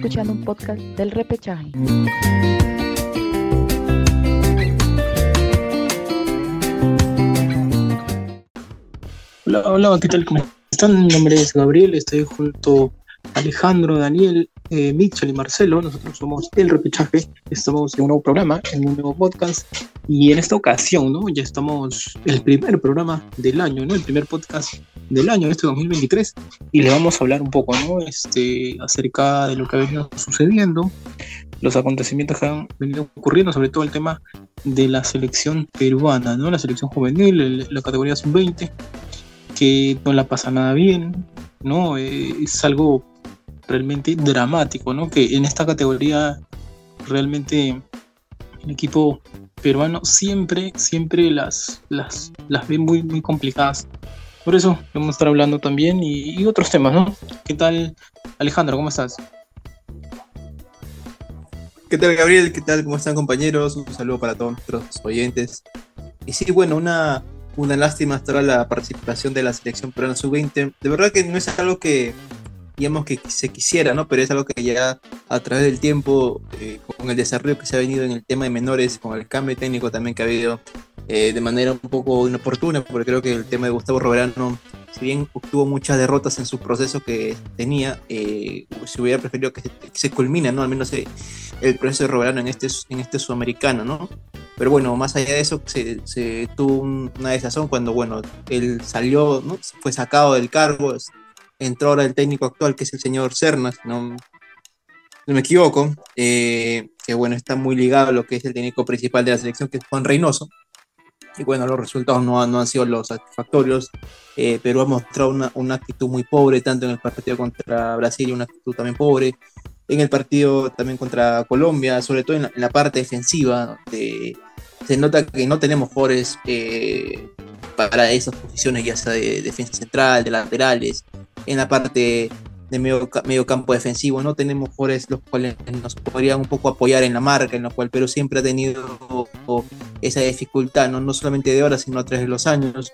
escuchando un podcast del repechaje. Hola, hola, ¿qué tal? ¿Cómo están? Mi nombre es Gabriel, estoy junto a Alejandro, Daniel, eh, Mitchell y Marcelo. Nosotros somos El Repechaje, estamos en un nuevo programa, en un nuevo podcast. Y en esta ocasión, ¿no? Ya estamos el primer programa del año, ¿no? El primer podcast del año, este 2023. Y le vamos a hablar un poco, ¿no? Este, acerca de lo que ha venido sucediendo, los acontecimientos que han venido ocurriendo, sobre todo el tema de la selección peruana, ¿no? La selección juvenil, la categoría sub-20 que no la pasa nada bien, ¿no? Eh, es algo realmente dramático, ¿no? Que en esta categoría realmente el equipo peruano siempre, siempre las, las, las ve muy, muy complicadas. Por eso vamos a estar hablando también y, otros temas, ¿no? ¿Qué tal, Alejandro? ¿Cómo estás? ¿Qué tal, Gabriel? ¿Qué tal? ¿Cómo están, compañeros? Un saludo para todos nuestros oyentes. Y sí, bueno, una, una lástima hasta la participación de la selección peruana sub-20. De verdad que no es algo que, digamos, que se quisiera, ¿no? Pero es algo que ya a través del tiempo, eh, con el desarrollo que se ha venido en el tema de menores, con el cambio técnico también que ha habido eh, de manera un poco inoportuna, porque creo que el tema de Gustavo Roberano, si bien obtuvo muchas derrotas en su proceso que tenía, eh, se hubiera preferido que se, culmine, ¿no? Al menos el proceso de Roberano en este, en este sudamericano, ¿no? Pero bueno, más allá de eso, se, tuvo una desazón cuando, bueno, él salió, ¿no? fue sacado del cargo, entró ahora el técnico actual, que es el señor Cernas, no, no me equivoco, eh, que bueno, está muy ligado a lo que es el técnico principal de la selección, que es Juan Reynoso. Y bueno, los resultados no, no han sido los satisfactorios, eh, pero ha mostrado una, una, actitud muy pobre, tanto en el partido contra Brasil, una actitud también pobre, en el partido también contra Colombia, sobre todo en la, parte defensiva, de, se nota que no tenemos jugadores eh, para esas posiciones, ya sea de defensa central, de laterales, en la parte de medio, medio campo defensivo, no tenemos jugadores los cuales nos podrían un poco apoyar en la marca, en lo cual Perú siempre ha tenido esa dificultad, no, no solamente de ahora, sino a través de los años.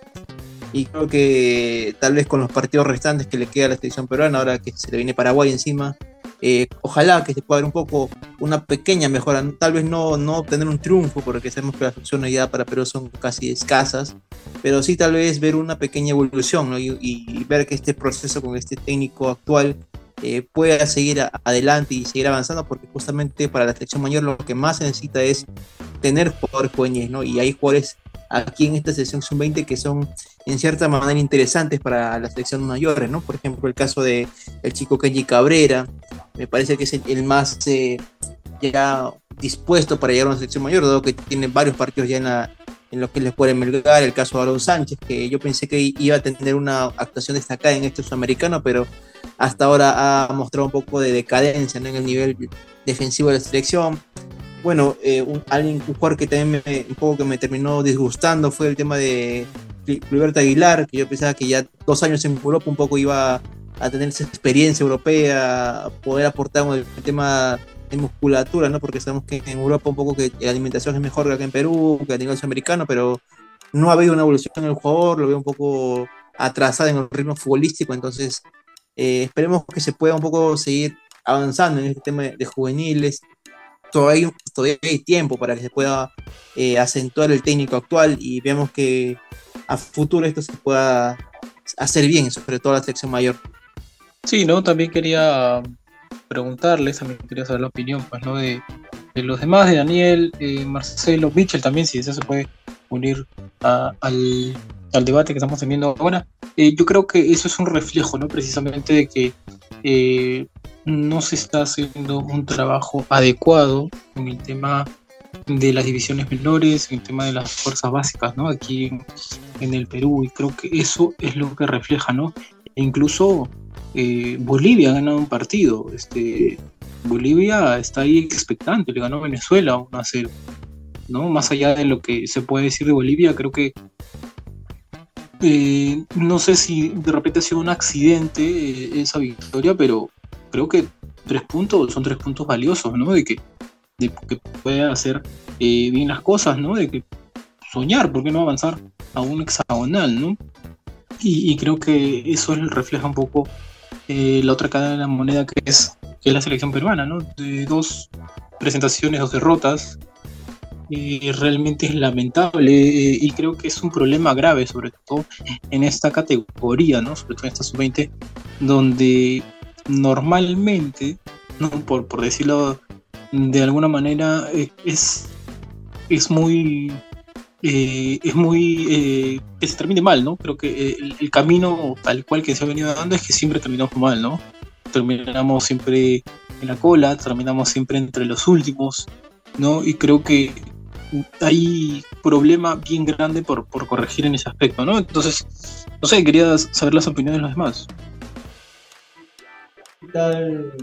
Y creo que tal vez con los partidos restantes que le queda a la selección peruana, ahora que se le viene Paraguay encima, eh, ojalá que se pueda ver un poco una pequeña mejora, tal vez no, no obtener un triunfo, porque sabemos que las opciones ya para Perú son casi escasas, pero sí tal vez ver una pequeña evolución y, ver que este proceso con este técnico actual eh, pueda seguir adelante y seguir avanzando, porque justamente para la selección mayor lo que más se necesita es tener jugadores jóvenes, ¿no? Y hay jugadores aquí en esta selección sub-20 que son en cierta manera interesantes para la selección mayores, ¿no? Por ejemplo, el caso de el chico Kenji Cabrera, me parece que es el, más eh, ya dispuesto para llegar a una selección mayor, dado que tiene varios partidos ya en, la, en los que les puede melgar, el caso de Aaron Sánchez, que yo pensé que iba a tener una actuación destacada en este sudamericano, pero hasta ahora ha mostrado un poco de decadencia en el nivel defensivo de la selección. Bueno, eh, un, alguien, un jugador que también me, un poco que me terminó disgustando fue el tema de Liberta Aguilar, que yo pensaba que ya dos años en Europa un poco iba a tener esa experiencia europea, poder aportar el tema de musculatura, ¿no? Porque sabemos que en Europa un poco que la alimentación es mejor que acá en Perú, que a nivel sudamericano, pero no ha habido una evolución en el jugador, lo veo un poco atrasado en el ritmo futbolístico, entonces eh, esperemos que se pueda un poco seguir avanzando en este tema de juveniles, todavía, todavía hay tiempo para que se pueda eh, acentuar el técnico actual y veamos que a futuro esto se pueda hacer bien, sobre todo la selección mayor. Sí, ¿no? También quería preguntarles, también quería saber la opinión pues, ¿no? de, los demás, de Daniel, eh, Marcelo, Mitchell también, si eso se puede unir al, debate que estamos teniendo ahora. Eh, yo creo que eso es un reflejo, ¿no? Precisamente de que no se está haciendo un trabajo adecuado en el tema de las divisiones menores, en el tema de las fuerzas básicas, ¿no? Aquí en, el Perú, y creo que eso es lo que refleja, ¿no? Incluso eh, Bolivia ha ganado un partido, este, Bolivia está ahí expectante, le ganó Venezuela 1 a 0, ¿no? Más allá de lo que se puede decir de Bolivia, creo que eh, no sé si de repente ha sido un accidente eh, esa victoria, pero creo que tres puntos son tres puntos valiosos, ¿no? De que, de que pueda hacer bien las cosas, ¿no? De que soñar, ¿por qué no avanzar a un hexagonal, ¿no? Y, creo que eso refleja un poco eh, la otra cara de la moneda que es, la selección peruana, ¿no? De dos presentaciones, dos derrotas, y realmente es lamentable eh, y creo que es un problema grave, sobre todo en esta categoría, ¿no? Sobre todo en esta sub-20, donde normalmente, ¿no? por, por decirlo de alguna manera, eh, es, es muy eh, es muy eh, que se termine mal, ¿no? Creo que eh, el, camino tal cual que se ha venido dando es que siempre terminamos mal, ¿no? Terminamos siempre en la cola, terminamos siempre entre los últimos, ¿no? Y creo que hay problema bien grande por, por corregir en ese aspecto, ¿no? Entonces, no sé, quería saber las opiniones de los demás. ¿Qué tal,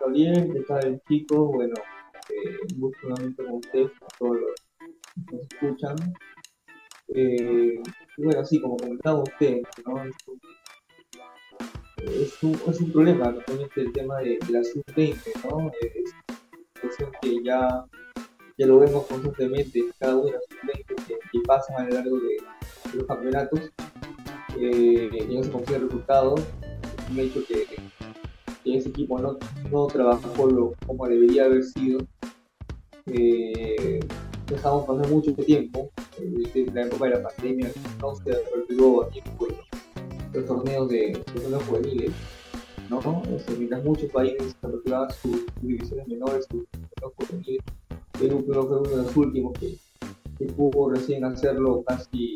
Gabriel? ¿Qué tal, chicos? Bueno, un gusto nuevamente con ustedes, todos los nos escuchan. Eh, y bueno, sí, como comentaba usted, ¿no? es, un, es, un, problema realmente el tema de, la sub-20, ¿no? Es una cuestión que ya, ya lo vemos constantemente cada una de las sub-20 que, que, pasan a lo largo de, los campeonatos eh, y no se consigue resultados. Es un hecho que, que ese equipo no, no trabajó lo, como debería haber sido. Eh, dejamos pasar mucho tiempo, eh, la época de la pandemia, no se retiró a tiempo los torneos de torneos juveniles, ¿no? Este, mientras muchos países retiraban sus, divisiones menores, sus torneos juveniles, Perú creo fue uno de los últimos que, que pudo recién hacerlo casi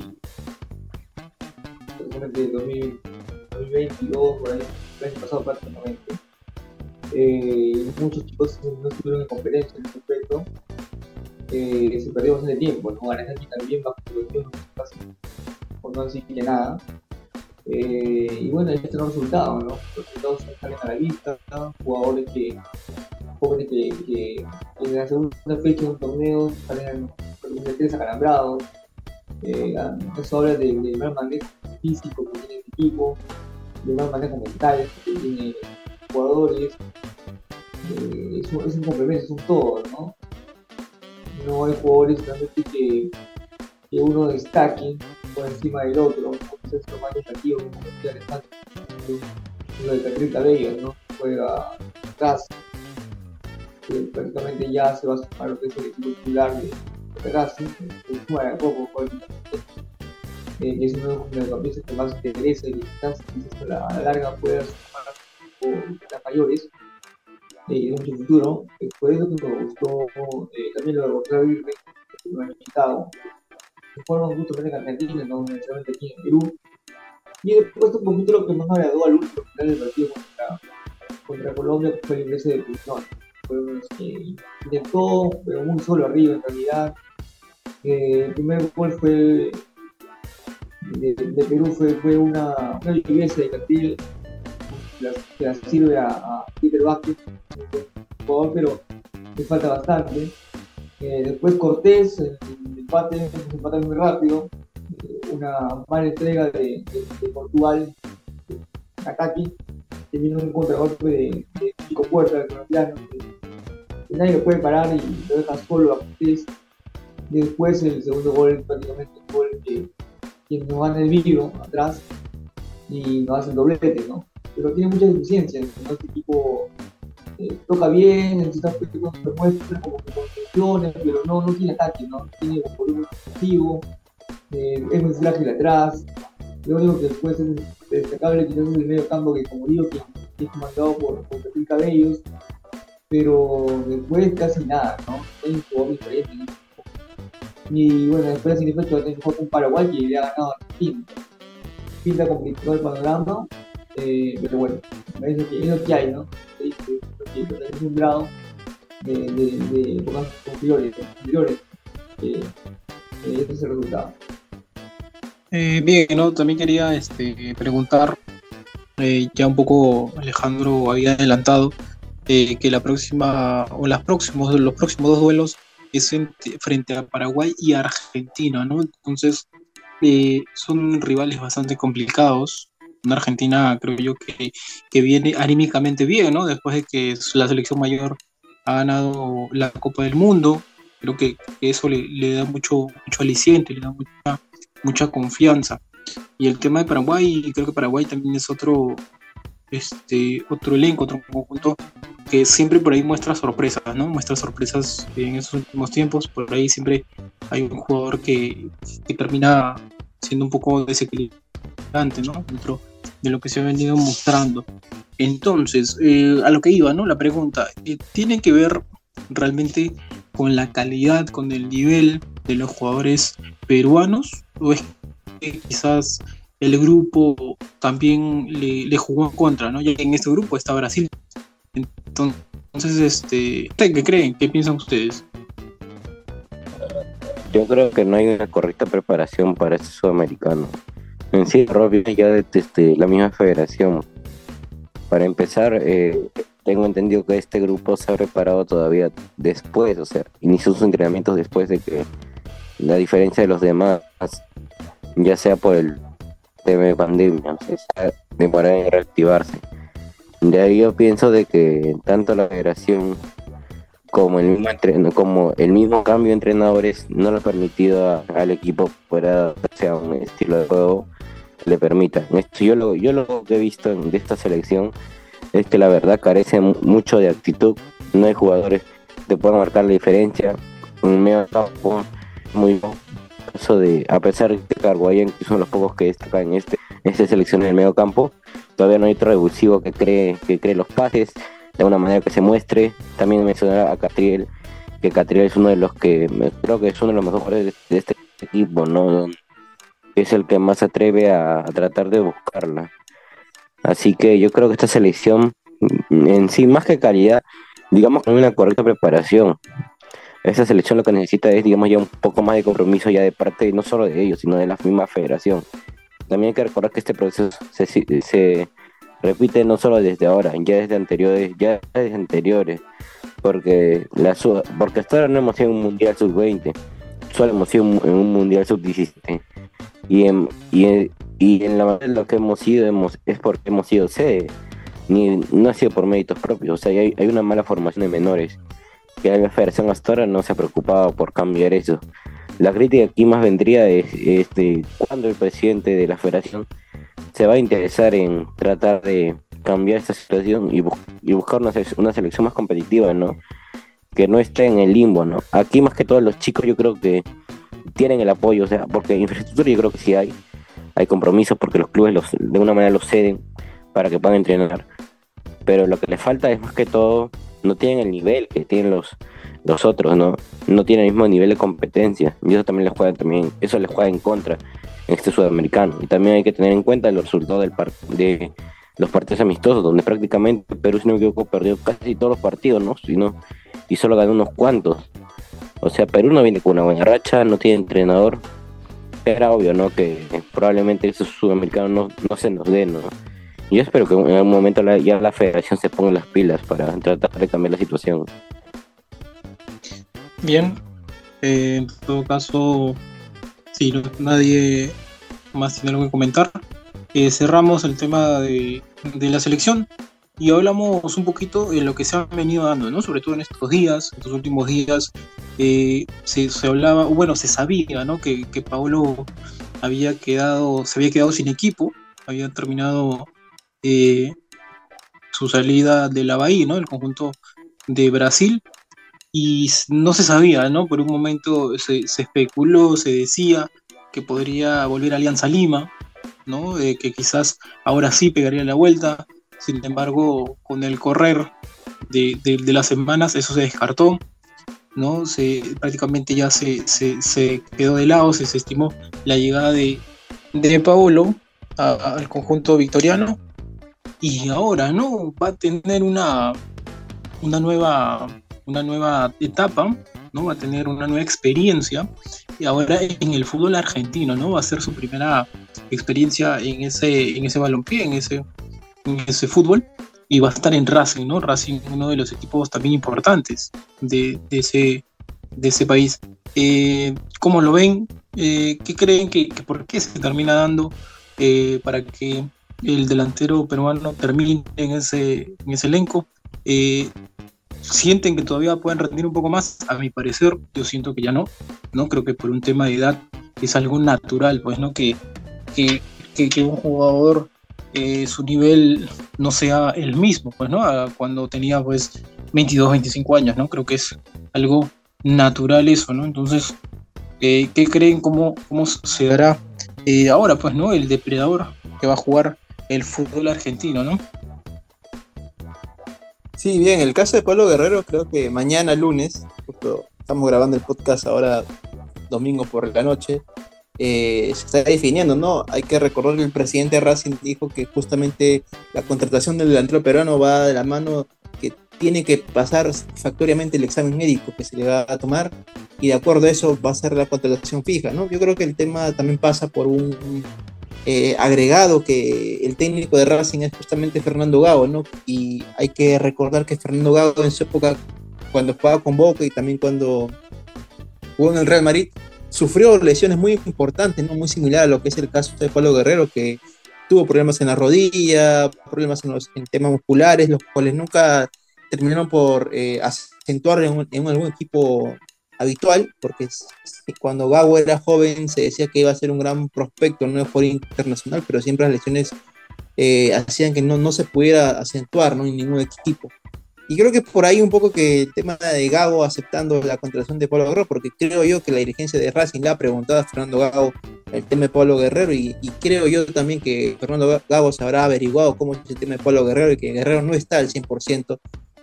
de 2022, por ahí, el año pasado prácticamente. Eh, muchos chicos no estuvieron en conferencia en ese aspecto eh, se perdió bastante tiempo, ¿no? aquí también bajo producción, por no decir que nada. Eh, y bueno, ahí están los resultados, ¿no? Los resultados salen a la vista, jugadores que, jóvenes que, en la segunda fecha de un torneo salen tres acalambrados. Eh, eso habla del de mal manejo físico que tiene el equipo, del mal manejo mental que tiene jugadores. Eh, es, un, es un complemento, es un todo, ¿no? No hay jugadores realmente que, que uno destaque por encima del otro. Entonces, lo más destacativo como decía Alejandro, lo de Patrick Cabello, ¿no? Juega atrás, que prácticamente ya se va a sumar lo que es el equipo titular de Racing, que juega poco, eh, es uno de los mediocampistas que más interesa y que a la larga pueda sumar las mayores de mucho futuro. Eh, por eso que me gustó eh, también lo de Gonzalo Virgen, lo. De forma un gusto en Argentina, no necesariamente aquí en Perú. Y después un poquito lo que más me agradó al último final del partido contra, Colombia fue el ingreso de Puzón. Fue que intentó, pero muy solo arriba en realidad. Eh, el primer gol fue de, Perú fue, una, una de Castillo que la sirve a, Peter Vázquez, jugador, pero le falta bastante. Eh, después Cortés, el, empate, se empate muy rápido. Eh, una mala entrega de, de, Portugal, Nakaki, que viene un contragolpe de, de Chico Puerta, del colombiano, que, nadie lo puede parar y lo deja solo a Cortés. Después el segundo gol, prácticamente el gol que, que nos gana el vídeo atrás y nos hace el doblete, ¿no? Pero tiene muchas deficiencias. ¿no? Este equipo eh, toca bien, necesita muestra como que contenciones, pero no, no tiene ataque, ¿no? Tiene volumen ofensivo, eh, es muy frágil atrás. Lo único que puede ser destacable quizás es el medio campo que, como digo, que, es comandado por, por Cabellos, pero después casi nada, ¿no? Hay un. Y bueno, después de va a tener con Paraguay que le ha ganado a Argentina. Pinta complicado el panorama, eh, pero bueno, es lo, que, hay, ¿no? Es un grado de, de, de posteriores, anteriores, que eh, este es el resultado. Eh, bien, ¿no? también quería este, preguntar, eh, ya un poco Alejandro había adelantado, eh, que la próxima, o las próximos, los próximos dos duelos es frente a Paraguay y Argentina, ¿no? Entonces, eh, son rivales bastante complicados una Argentina, creo yo, que, que, viene anímicamente bien, ¿no? Después de que la selección mayor ha ganado la Copa del Mundo, creo que eso le, le da mucho, mucho aliciente, le da mucha, mucha confianza. Y el tema de Paraguay, creo que Paraguay también es otro, este, otro elenco, otro conjunto que siempre por ahí muestra sorpresas, ¿no? Muestra sorpresas en esos últimos tiempos, por ahí siempre hay un jugador que, que termina siendo un poco desequilibrante, ¿no? Dentro de lo que se ha venido mostrando. Entonces, eh, a lo que iba, ¿no? La pregunta, eh, ¿tiene que ver realmente con la calidad, con el nivel de los jugadores peruanos? ¿O es que quizás el grupo también le, jugó en contra, ¿no? Ya en este grupo está Brasil. Entonces, este, ¿qué creen? ¿Qué piensan ustedes? Yo creo que no hay una correcta preparación para este sudamericano. En sí, Robbie ya de este, la misma federación. Para empezar, eh, tengo entendido que este grupo se ha preparado todavía después, o sea, inició sus entrenamientos después de que la diferencia de los demás, ya sea por el tema de pandemia, demorado en reactivarse. De ahí yo pienso de que tanto la federación como el mismo como el mismo cambio de entrenadores no le ha permitido al equipo poder sea un estilo de juego le permita. Esto yo lo yo lo que he visto de esta selección es que la verdad carece mucho de actitud. No hay jugadores que puedan marcar la diferencia. Un medio campo muy eso de a pesar de que Carguayen que son los pocos que destacan en este esta selección en el medio campo todavía no hay otro revulsivo que cree que cree los pases de una manera que se muestre también mencionar a Catriel que Catriel es uno de los que creo que es uno de los mejores de este equipo no es el que más se atreve a tratar de buscarla Así que yo creo que esta selección, mm, en sí, más que calidad, digamos con una correcta preparación. Esta selección lo que necesita es, digamos, ya un poco más de compromiso ya de parte no solo de ellos, sino de la misma federación. También hay que recordar que este proceso se, repite no solo desde ahora, ya desde anteriores, ya desde anteriores, porque la porque hasta ahora no hemos sido un mundial sub-20, solo hemos sido en un mundial sub-17. Y en, y, y en la manera lo que hemos sido hemos, es porque hemos sido sede, ni, no ha sido por méritos propios, o sea, hay, hay una mala formación de menores, que la federación hasta ahora no se ha preocupado por cambiar eso. La crítica aquí más vendría es este, cuando el presidente de la federación se va a interesar en tratar de cambiar esta situación y, buscar una, una, selección más competitiva, ¿no? Que no esté en el limbo, ¿no? Aquí más que todos los chicos yo creo que tienen el apoyo, o sea, porque infraestructura yo creo que sí hay, hay compromisos porque los clubes los, de una manera los ceden para que puedan entrenar. Pero lo que les falta es más que todo, no tienen el nivel que tienen los, los otros, ¿no? No tienen el mismo nivel de competencia. Y eso también les juega también, eso les juega en contra en este sudamericano. Y también hay que tener en cuenta los resultados del de los partidos amistosos, donde prácticamente Perú, si no me equivoco, perdió casi todos los partidos, ¿no? y solo ganó unos cuantos. O sea, Perú no viene con una buena racha, no tiene entrenador, era obvio, ¿no? Que probablemente esos sudamericanos no, no se nos den, ¿no? Yo espero que en algún momento ya la federación se ponga las pilas para tratar de cambiar la situación. Bien, eh, en todo caso, si nadie más tiene algo que comentar, eh, cerramos el tema de, de la selección y hablamos un poquito de lo que se ha venido dando, ¿no? Sobre todo en estos días, estos últimos días, eh, se, hablaba, bueno, se sabía. Que, que Paolo había quedado, se había quedado sin equipo, había terminado eh, su salida de la Bahía, ¿no? El conjunto de Brasil, y no se sabía, ¿no? Por un momento se, se especuló, se decía que podría volver a Alianza Lima, ¿no? que quizás ahora sí pegaría la vuelta, sin embargo, con el correr de, las semanas eso se descartó, ¿no? Se, prácticamente ya se, quedó de lado, se, estimó la llegada de, de Paolo al conjunto victoriano y ahora, ¿no? Va a tener una, una, nueva, una nueva etapa, ¿no? Va a tener una nueva experiencia y ahora en el fútbol argentino, ¿no? Va a ser su primera experiencia en ese, en ese balompié, en ese en ese fútbol y va a estar en Racing, ¿no? Racing, uno de los equipos también importantes de, ese, de ese país. Eh, ¿Cómo lo ven? Eh, ¿Qué creen que, por qué se termina dando eh, para que el delantero peruano termine en ese, en ese elenco? ¿Sienten que todavía pueden rendir un poco más? A mi parecer, yo siento que ya no, ¿no? Creo que por un tema de edad es algo natural, pues, ¿no? Que que, que, que un jugador eh, su nivel no sea el mismo, pues, ¿no? Cuando tenía, pues, 22, 25 años, ¿no? Creo que es algo natural eso, ¿no? Entonces, eh, ¿qué creen cómo, cómo se dará eh, ahora, pues, ¿no? El depredador que va a jugar el fútbol argentino, ¿no? Sí, bien, el caso de Pablo Guerrero, creo que mañana lunes, estamos grabando el podcast ahora domingo por la noche, eh, se está definiendo, ¿no? Hay que recordar que el presidente Racing dijo que justamente la contratación del delantero peruano va de la mano que tiene que pasar satisfactoriamente el examen médico que se le va a tomar y de acuerdo a eso va a ser la contratación fija, ¿no? Yo creo que el tema también pasa por un eh, agregado que el técnico de Racing es justamente Fernando Gago, ¿no? Y hay que recordar que Fernando Gago en su época, cuando jugaba con Boca y también cuando jugó en el Real Madrid, sufrió lesiones muy importantes, ¿no? Muy similar a lo que es el caso de Pablo Guerrero, que tuvo problemas en la rodilla, problemas en, los, temas musculares, los cuales nunca terminaron por eh, acentuar en, en algún equipo habitual, porque cuando Gago era joven se decía que iba a ser un gran prospecto no por internacional, pero siempre las lesiones eh, hacían que no, no se pudiera acentuar ¿no? en ningún equipo. Y creo que por ahí un poco que el tema de Gago aceptando la contratación de Pablo Guerrero, porque creo yo que la dirigencia de Racing le ha preguntado a Fernando Gago el tema de Pablo Guerrero y, y, creo yo también que Fernando Gago se habrá averiguado cómo es el tema de Pablo Guerrero y que Guerrero no está al 100%,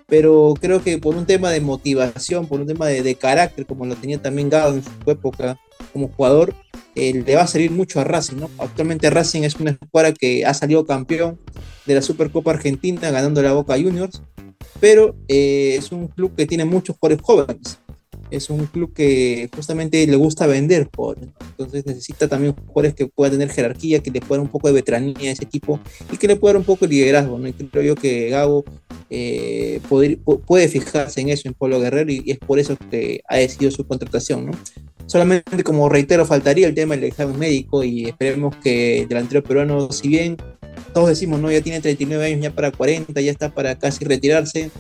pero creo que por un tema de motivación, por un tema de, de carácter, como lo tenía también Gago en su época como jugador, eh, le va a salir mucho a Racing, ¿no? Actualmente Racing es una escuadra que ha salido campeón de la Supercopa Argentina ganando la Boca Juniors, pero eh, es un club que tiene muchos jugadores jóvenes. Es un club que justamente le gusta vender jugadores. Entonces necesita también jugadores que puedan tener jerarquía, que le puedan un poco de veteranía a ese equipo y que le puedan un poco de liderazgo. ¿no? Y creo yo que Gago eh, puede, puede, fijarse en eso, en Pablo Guerrero, y, y, es por eso que ha decidido su contratación. ¿no? Solamente, como reitero, faltaría el tema del examen médico y esperemos que el delantero peruano, si bien todos decimos, no, ya tiene 39 años, ya para 40, ya está para casi retirarse.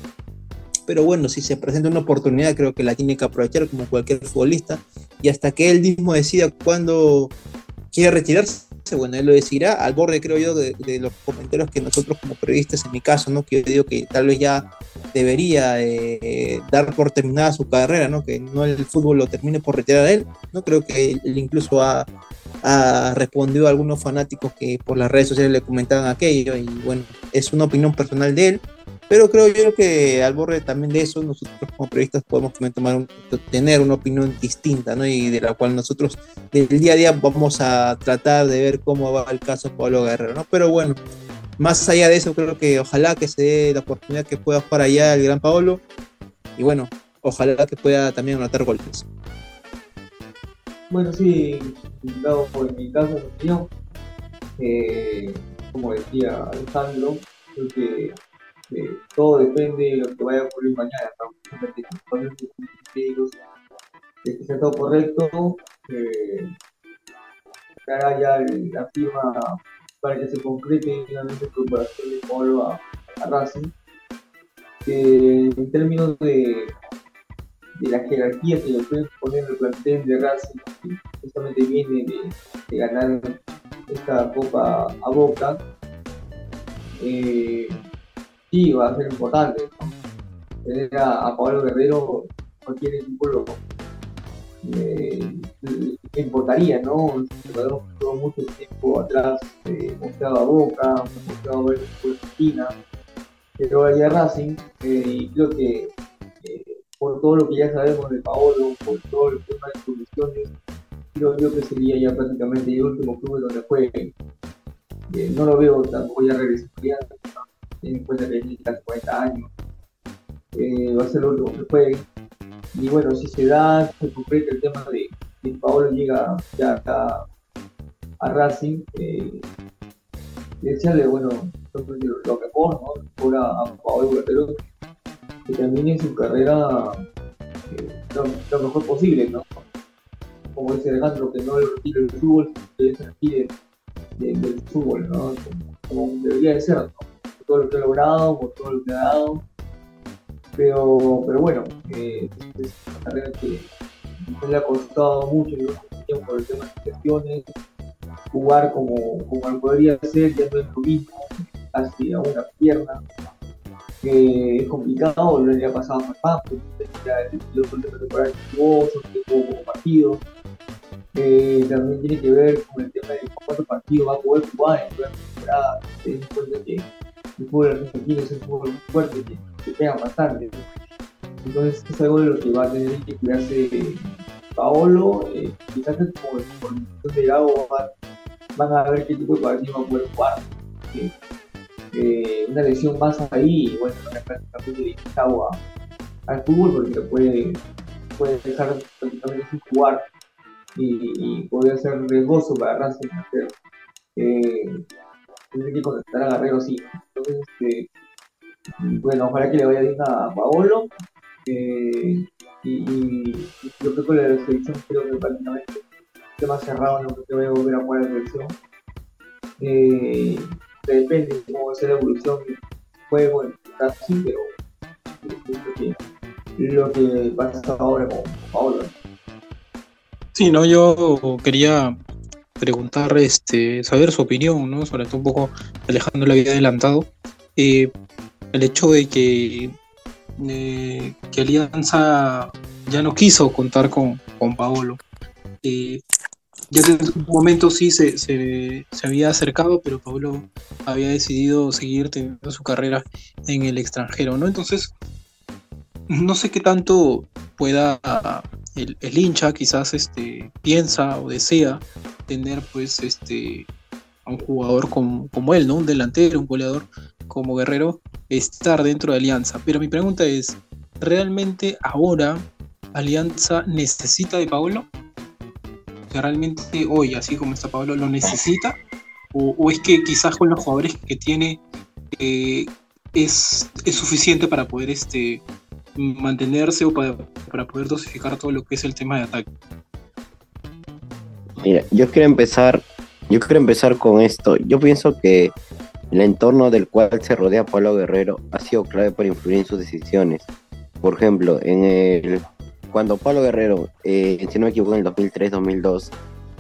Pero bueno, si se presenta una oportunidad, creo que la tiene que aprovechar como cualquier futbolista. Y hasta que él mismo decida cuándo quiere retirarse, bueno, él lo decidirá al borde, creo yo, de, los comentarios que nosotros como periodistas, en mi caso, ¿no? Que yo digo que tal vez ya debería eh, dar por terminada su carrera, ¿no? Que no el fútbol lo termine por retirar a él, ¿no? Creo que él incluso ha, ha respondido a algunos fanáticos que por las redes sociales le comentaban aquello y bueno, es una opinión personal de él, pero creo yo que al borde también de eso nosotros como periodistas podemos también tomar un, tener una opinión distinta, ¿no? Y de la cual nosotros del día a día vamos a tratar de ver cómo va el caso de Pablo Guerrero, ¿no? Pero bueno, más allá de eso creo que ojalá que se dé la oportunidad que pueda jugar allá el gran Pablo y bueno, ojalá que pueda también anotar goles. Bueno, sí, dado por mi caso, opinión, eh, como decía Alejandro, creo que eh, todo depende de lo que vaya a ocurrir mañana. ¿no? que sea todo correcto, eh, haga ya la firma para que se concrete finalmente la incorporación de Pablo a, a Racing. En términos de, de la jerarquía que le pueden poner el plantel de Racing, que justamente viene de, ganar esta copa a Boca, eh, sí va a ser importante. Tener a, a, Pablo Guerrero, cualquier equipo lo eh, le importaría, ¿no? Que todo mucho tiempo atrás eh, mostraba Boca, mostraba ver Argentina, pero ahora Racing, eh, y creo que por todo lo que ya sabemos de Paolo, por todo el tema de condiciones, creo yo que sería ya prácticamente el último club donde juegue. Eh, no lo veo tampoco ya regresaría teniendo en cuenta que tiene casi 40 años. Eh, va a ser lo último que juegue. Y bueno, si se da, se concreta el tema de que Paolo llega ya acá a Racing, eh, desearle, bueno, lo, lo mejor, ¿no? Mejor a, Paolo que termine su carrera eh, lo, lo, mejor posible, ¿no? Como dice Alejandro, que no le retire el fútbol, que se retire del, del fútbol, ¿no? Como, debería de ser, ¿no? todo lo que ha logrado, por todo lo que ha dado. Pero, pero bueno, eh, es una carrera que le ha costado mucho tiempo por el tema de gestiones. jugar como, como podría ser, ya no es lo mismo, hacia una pierna, que es complicado, pasado fácil, ya el de preparar el como partido. Eh, también tiene que ver con el tema de cuántos partidos va a poder jugar en la temporada. Cuenta que el fútbol argentino es un fútbol muy fuerte, que, que pega bastante. Entonces es algo de lo que va a tener que cuidarse Paolo. Eh, quizás por, por de Gago van a ver qué tipo de partido va a poder jugar. Una lesión más ahí, bueno, no es prácticamente agua al fútbol porque lo puede, puede dejar prácticamente sin jugar y, podría ser riesgoso para Racing, pero tiene que contestar a Guerrero sí. Entonces, este, bueno, ojalá que le vaya bien a Paolo. Eh, y, y, yo creo que la selección creo que prácticamente tema cerrado en lo que voy a volver a jugar la selección. Eh, depende de cómo va a ser la evolución del juego en Racing, pero creo que lo que pasa ahora con Paolo. Sí, no, yo quería preguntar, este, saber su opinión, ¿no? Sobre todo un poco Alejandro le había adelantado. Eh, el hecho de que, eh, que Alianza ya no quiso contar con, con Paolo. Eh, ya en un momento sí se, se, se, había acercado, pero Paolo había decidido seguir teniendo su carrera en el extranjero, ¿no? Entonces, no sé qué tanto pueda el, hincha quizás este, piensa o desea tener pues este a un jugador como, como, él, ¿no? Un delantero, un goleador como Guerrero, estar dentro de Alianza. Pero mi pregunta es, ¿realmente ahora Alianza necesita de Paolo? Sea, ¿realmente hoy, así como está Pablo, lo necesita? ¿O, es que quizás con los jugadores que tiene eh, es, es, suficiente para poder este, mantenerse o para, para poder dosificar todo lo que es el tema de ataque? Mira, yo quiero empezar, yo quiero empezar con esto. Yo pienso que el entorno del cual se rodea Pablo Guerrero ha sido clave para influir en sus decisiones. Por ejemplo, en el cuando Pablo Guerrero, eh, si no me equivoco, en el 2003-2002,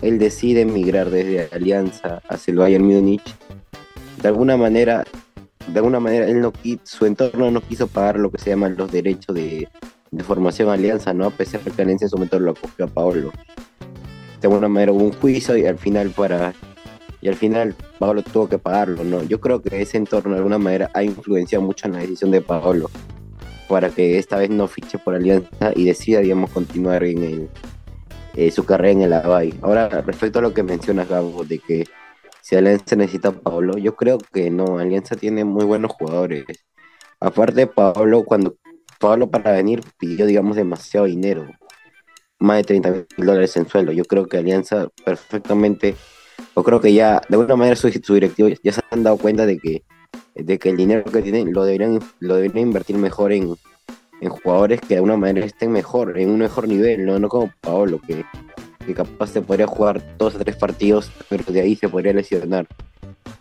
él decide emigrar desde Alianza hacia el Bayern Múnich, de alguna manera de alguna manera él no su entorno no quiso pagar lo que se llaman los derechos de, formación alianza, ¿no? A pesar de que Alianza en su momento lo acogió a Paolo. De alguna manera hubo un juicio y al final para y al final Paolo tuvo que pagarlo, ¿no? Yo creo que ese entorno de alguna manera ha influenciado mucho en la decisión de Paolo para que esta vez no fiche por Alianza y decida, digamos, continuar en eh, su carrera en el Abay. Ahora, respecto a lo que mencionas, Gabo, de que si Alianza necesita a Pablo, yo creo que no, Alianza tiene muy buenos jugadores. Aparte, Pablo, cuando Pablo para venir pidió, digamos, demasiado dinero, más de 30 mil dólares en sueldo. Yo creo que Alianza perfectamente, o creo que ya, de alguna manera, su, su ya se han dado cuenta de que, de que el dinero que tienen lo deberían, lo deberían invertir mejor en, en jugadores que de alguna manera estén mejor, en un mejor nivel, no, no como Paolo, que que capaz se podría jugar dos o tres partidos, pero de ahí se podría lesionar.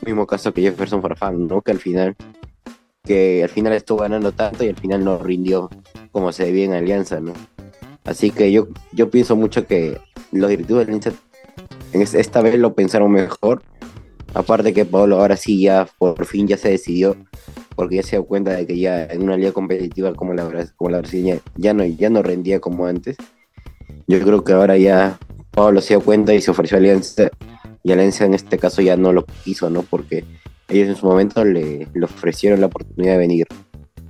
Mismo caso que Jefferson Farfán, ¿no? Que al final, que al final estuvo ganando tanto y al final no rindió como se debía en Alianza, ¿no? Así que yo, yo pienso mucho que los directivos de Alianza en esta vez lo pensaron mejor. Aparte que Pablo ahora sí ya por fin ya se decidió, porque ya se dio cuenta de que ya en una liga competitiva como la, como la brasileña ya no, ya no rendía como antes. Yo creo que ahora ya Pablo se dio cuenta y se ofreció a Alianza, y Alianza en este caso ya no lo quiso, ¿no? Porque ellos en su momento le, ofrecieron la oportunidad de venir.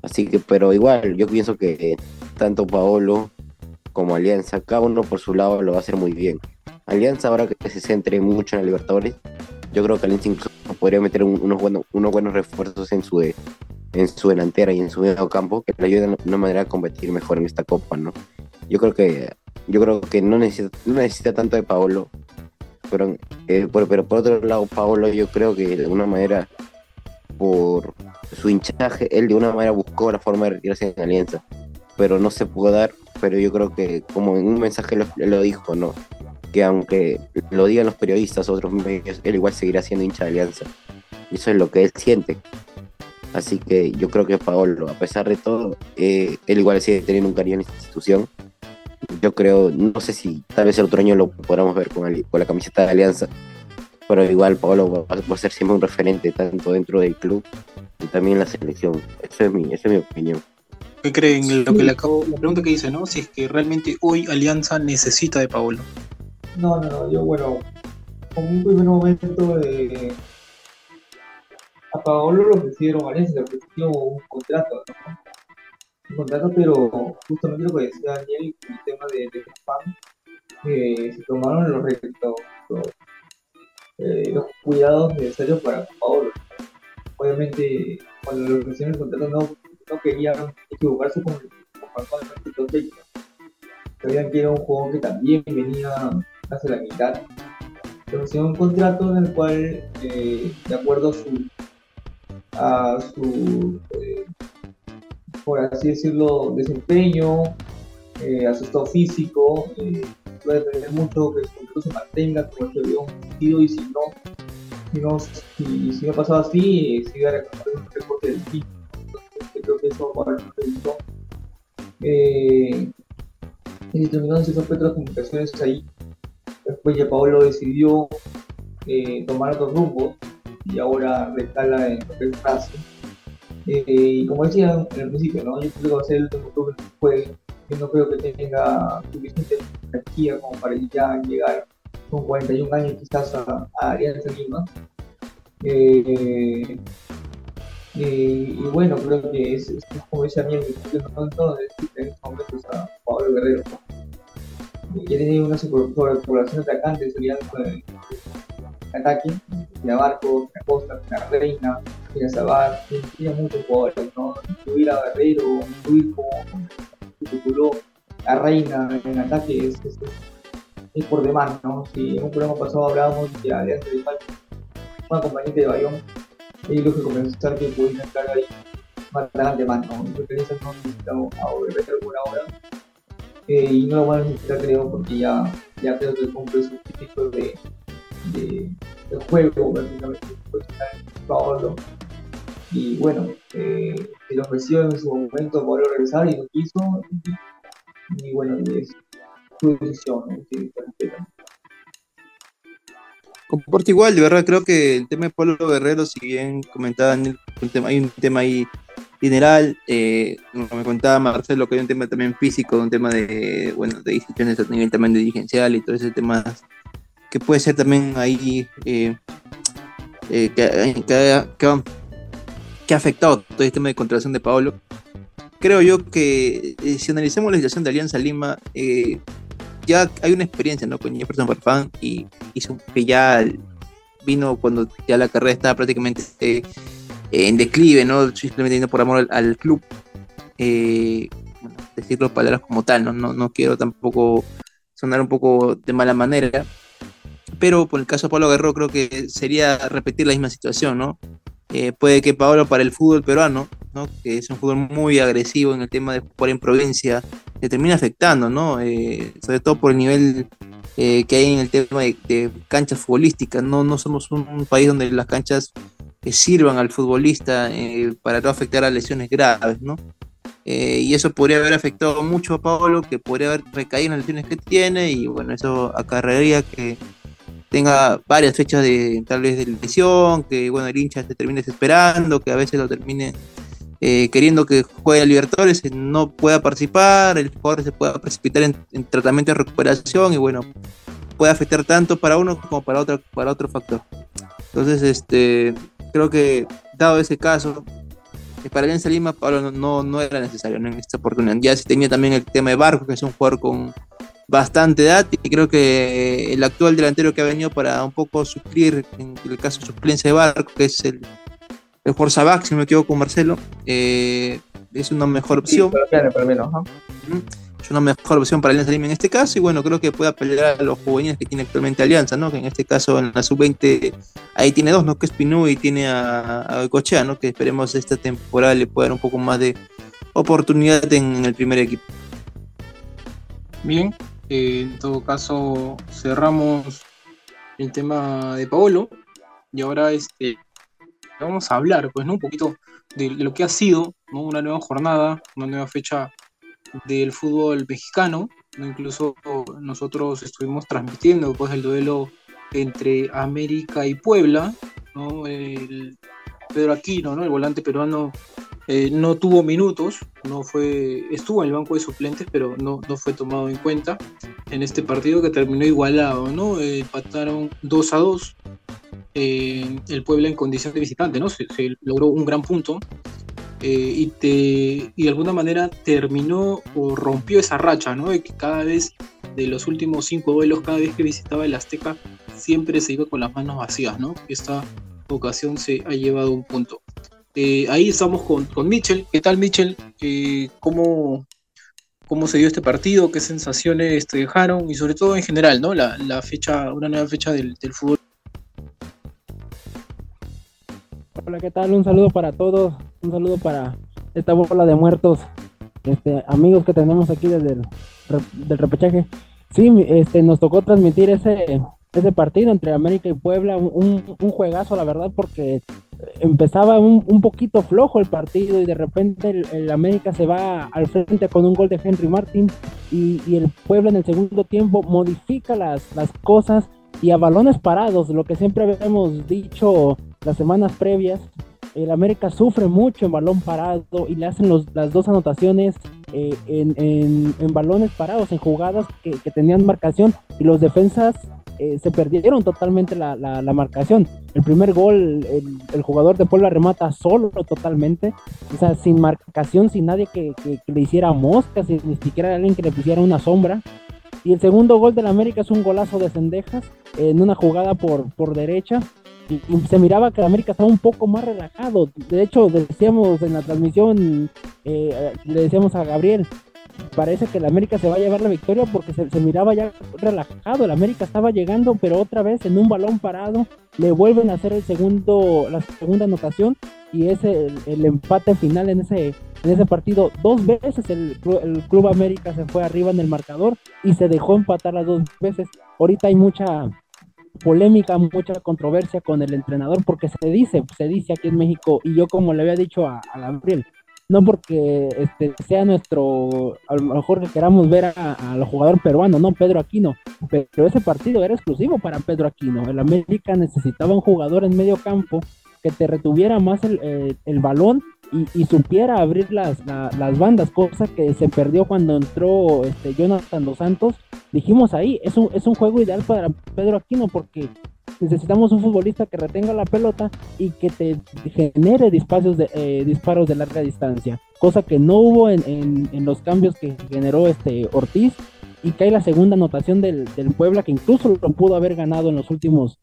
Así que, pero igual, yo pienso que tanto Paolo como Alianza, cada uno por su lado lo va a hacer muy bien. Alianza, ahora que se centre mucho en la Libertadores, yo creo que Alianza incluso podría meter unos, buenos, unos buenos refuerzos en su, en su delantera y en su medio campo que le ayuden de una manera a competir mejor en esta copa, ¿no? Yo creo que yo creo que no necesita, no necesita tanto de Paolo. Pero, eh, por, pero por otro lado, Paolo yo creo que de alguna manera, por su hinchaje, él de una manera buscó la forma de retirarse en Alianza. Pero no se pudo dar, pero yo creo que como en un mensaje lo, lo dijo, ¿no? Que aunque lo digan los periodistas, otros medios, él igual seguirá siendo hincha de Alianza. Y eso es lo que él siente. Así que yo creo que Paolo, a pesar de todo, eh, él igual sigue teniendo un cariño en esta institución yo creo, no sé si tal vez el otro año lo podamos ver con, con la camiseta de Alianza, pero igual Pablo va, va a ser siempre un referente tanto dentro del club y también en la selección. Esa es mi, esa es mi opinión. ¿Qué creen? Lo que le acabo, la pregunta que dice, ¿no? Si es que realmente hoy Alianza necesita de Paolo. No, no, no, yo bueno, como un primer momento eh, a Paolo lo ofrecieron a Alianza, le ofrecieron un contrato, ¿no? Un contrato, pero justamente lo que decía Daniel, el tema de, de Japan, eh, se tomaron los, los, eh, los cuidados necesarios para Paolo. Obviamente, cuando le ofrecieron el contrato no, no querían equivocarse con, con Pablo Sabían que era un jugador que también venía hacia la mitad. Le ofrecieron un contrato en el cual, eh, de acuerdo a su, a su eh, por así decirlo, desempeño, eh, a su estado físico, eh, puede depender mucho que su contrato se mantenga como se vio un sentido y si no, si no, si, si no pasaba así, se iba a un recorte del. Entonces, creo que eso para el proyecto. Eh, y se terminó en ciertas otras comunicaciones ahí. Después ya Paolo decidió eh, tomar otros rumbos y ahora recala en es Racing. Eh, y como decía en el principio, ¿no? yo creo que va a ser el último club que juegue. Yo no creo que tenga suficiente energía como para ya llegar con 41 años quizás a, a Alianza Lima. Eh, eh, y bueno, creo que es, es como dice a mí en el momento en momentos a Pablo Guerrero. Ya tenía una sobrepoblación de atacantes, serían ataque, a Barco, a Costa, tiene a Reina, a Zabar, tiene muchos jugadores, ¿no? Incluir a Guerrero, incluir como tituló a Reina en ataque es, por demás, ¿no? Si en un programa pasado hablábamos de Alianza de Falta, una compañía de Bayón, y lo que comenzar que pueden entrar ahí más adelante más, ¿no? Yo creo que esas no necesitamos a Guerrero por ahora. Y no lo van a necesitar creo porque ya, ya creo que cumple su título de, de, de juego prácticamente Paolo y bueno eh, se lo ofreció en su momento poder regresar y lo quiso. Y, bueno y es su decisión ¿no? Comporta igual, de verdad creo que el tema de Pablo Guerrero, si bien comentaba Daniel, un tema, hay un tema ahí general, eh, como me contaba Marcelo, que hay un tema también físico, un tema de, bueno, de decisiones a nivel también de dirigencial y todo ese tema que puede ser también ahí eh, eh, que, que, que, que, ha afectado todo el tema de contratación de Paolo. Creo yo que eh, si analizamos la situación de Alianza Lima, eh, ya hay una experiencia ¿no? con Jefferson Farfán y hizo que ya vino cuando ya la carrera estaba prácticamente eh, en declive, ¿no? simplemente yendo por amor al, club. Eh, decirlo palabras como tal, ¿no? No, no quiero tampoco sonar un poco de mala manera, pero por el caso de Pablo Guerrero creo que sería repetir la misma situación, ¿no? Eh, puede que Pablo para el fútbol peruano, ¿no? que es un fútbol muy agresivo en el tema de jugar en provincia, le termina afectando, ¿no? Eh, sobre todo por el nivel eh, que hay en el tema de, canchas futbolísticas, ¿no? No somos un país donde las canchas sirvan al futbolista para no afectar a lesiones graves, ¿no? y eso podría haber afectado mucho a Pablo, que podría haber recaído en las lesiones que tiene, y bueno, eso acarrearía que tenga varias fechas de tal vez de lesión, que bueno, el hincha se termine desesperando, que a veces lo termine eh, queriendo que juegue a Libertadores, no pueda participar, el jugador se pueda precipitar en, en, tratamiento de recuperación y bueno, puede afectar tanto para uno como para otro, para otro factor. Entonces, este, creo que dado ese caso, para Alianza Lima, Pablo no, no, era necesario ¿no? en esta oportunidad. Ya se tenía también el tema de Barco, que es un jugador con bastante edad y creo que el actual delantero que ha venido para un poco suplir, en el caso de suplencia de Barco, que es el, el Sabac, si no me equivoco con Marcelo, eh, es una mejor opción. Sí, pero menos, ¿no? Es una mejor opción para Alianza Lima en este caso y bueno, creo que puede apelar a los juveniles que tiene actualmente Alianza, ¿no? Que en este caso en la sub-20 ahí tiene dos, ¿no? Que es Pinú y tiene a, a Cochea, ¿no? Que esperemos esta temporada le pueda dar un poco más de oportunidad en, el primer equipo. Bien, eh, en todo caso, cerramos el tema de Paolo y ahora este, vamos a hablar, pues, ¿no? Un poquito de, lo que ha sido, ¿no? Una nueva jornada, una nueva fecha del fútbol mexicano, ¿no? Incluso nosotros estuvimos transmitiendo, pues, el duelo entre América y Puebla, ¿no? El Pedro Aquino, ¿no? El volante peruano eh, no tuvo minutos, no fue, estuvo en el banco de suplentes, pero no, no fue tomado en cuenta en este partido que terminó igualado, ¿no? Eh, empataron 2 a 2. eh, el Puebla en condición de visitante, ¿no? Se logró un gran punto eh, y, te, y de alguna manera terminó o rompió esa racha, ¿no? De que cada vez de los últimos cinco duelos, cada vez que visitaba el Azteca, siempre se iba con las manos vacías, ¿no? Esta ocasión se ha llevado un punto. Eh, ahí estamos con, con Mitchell. ¿Qué tal, Mitchell? Eh, ¿cómo, ¿Cómo se dio este partido? ¿Qué sensaciones te dejaron? Y sobre todo en general, ¿no? La, la fecha, una nueva fecha del, del fútbol. Hola, ¿qué tal? Un saludo para todos, un saludo para esta bola de muertos, este, amigos que tenemos aquí desde el del repechaje. Sí, este, nos tocó transmitir ese, ese partido entre América y Puebla, un, un juegazo, la verdad, porque empezaba un, un poquito flojo el partido y de repente el, el América se va al frente con un gol de Henry Martin y, y el Puebla en el segundo tiempo modifica las, las cosas y a balones parados, lo que siempre habíamos dicho las semanas previas, el América sufre mucho en balón parado y le hacen los, las dos anotaciones eh, en, en- balones parados, en jugadas que, que tenían marcación y los defensas eh, se perdieron totalmente la, la- marcación. El primer gol, el, jugador de Puebla remata solo totalmente, o sea, sin marcación, sin nadie que, que- le hiciera moscas, ni siquiera alguien que le pusiera una sombra. Y el segundo gol del América es un golazo de Cendejas en una jugada por, por derecha. Y, se miraba que el América estaba un poco más relajado. De hecho, decíamos en la transmisión, eh, le decíamos a Gabriel, parece que el América se va a llevar la victoria porque se, miraba ya relajado. El América estaba llegando, pero otra vez en un balón parado le vuelven a hacer el segundo, la segunda anotación y es el, empate final en ese, en ese partido. Dos veces el Club América se fue arriba en el marcador y se dejó empatar las dos veces. Ahorita hay mucha polémica, mucha controversia con el entrenador porque se dice, se dice aquí en México y yo como le había dicho a, a Gabriel, no porque este sea nuestro, a lo mejor que queramos ver al jugador peruano, no Pedro Aquino, pero ese partido era exclusivo para Pedro Aquino. El América necesitaba un jugador en medio campo que te retuviera más el, eh, el balón y, y supiera abrir las, la- las bandas, cosa que se perdió cuando entró este, Jonathan Dos Santos. Dijimos ahí, es un, es un juego ideal para Pedro Aquino porque necesitamos un futbolista que retenga la pelota y que te genere disparos de, eh, disparos de larga distancia, cosa que no hubo en, en- en los cambios que generó este Ortiz y que hay la segunda anotación del, del Puebla que incluso lo pudo haber ganado en los últimos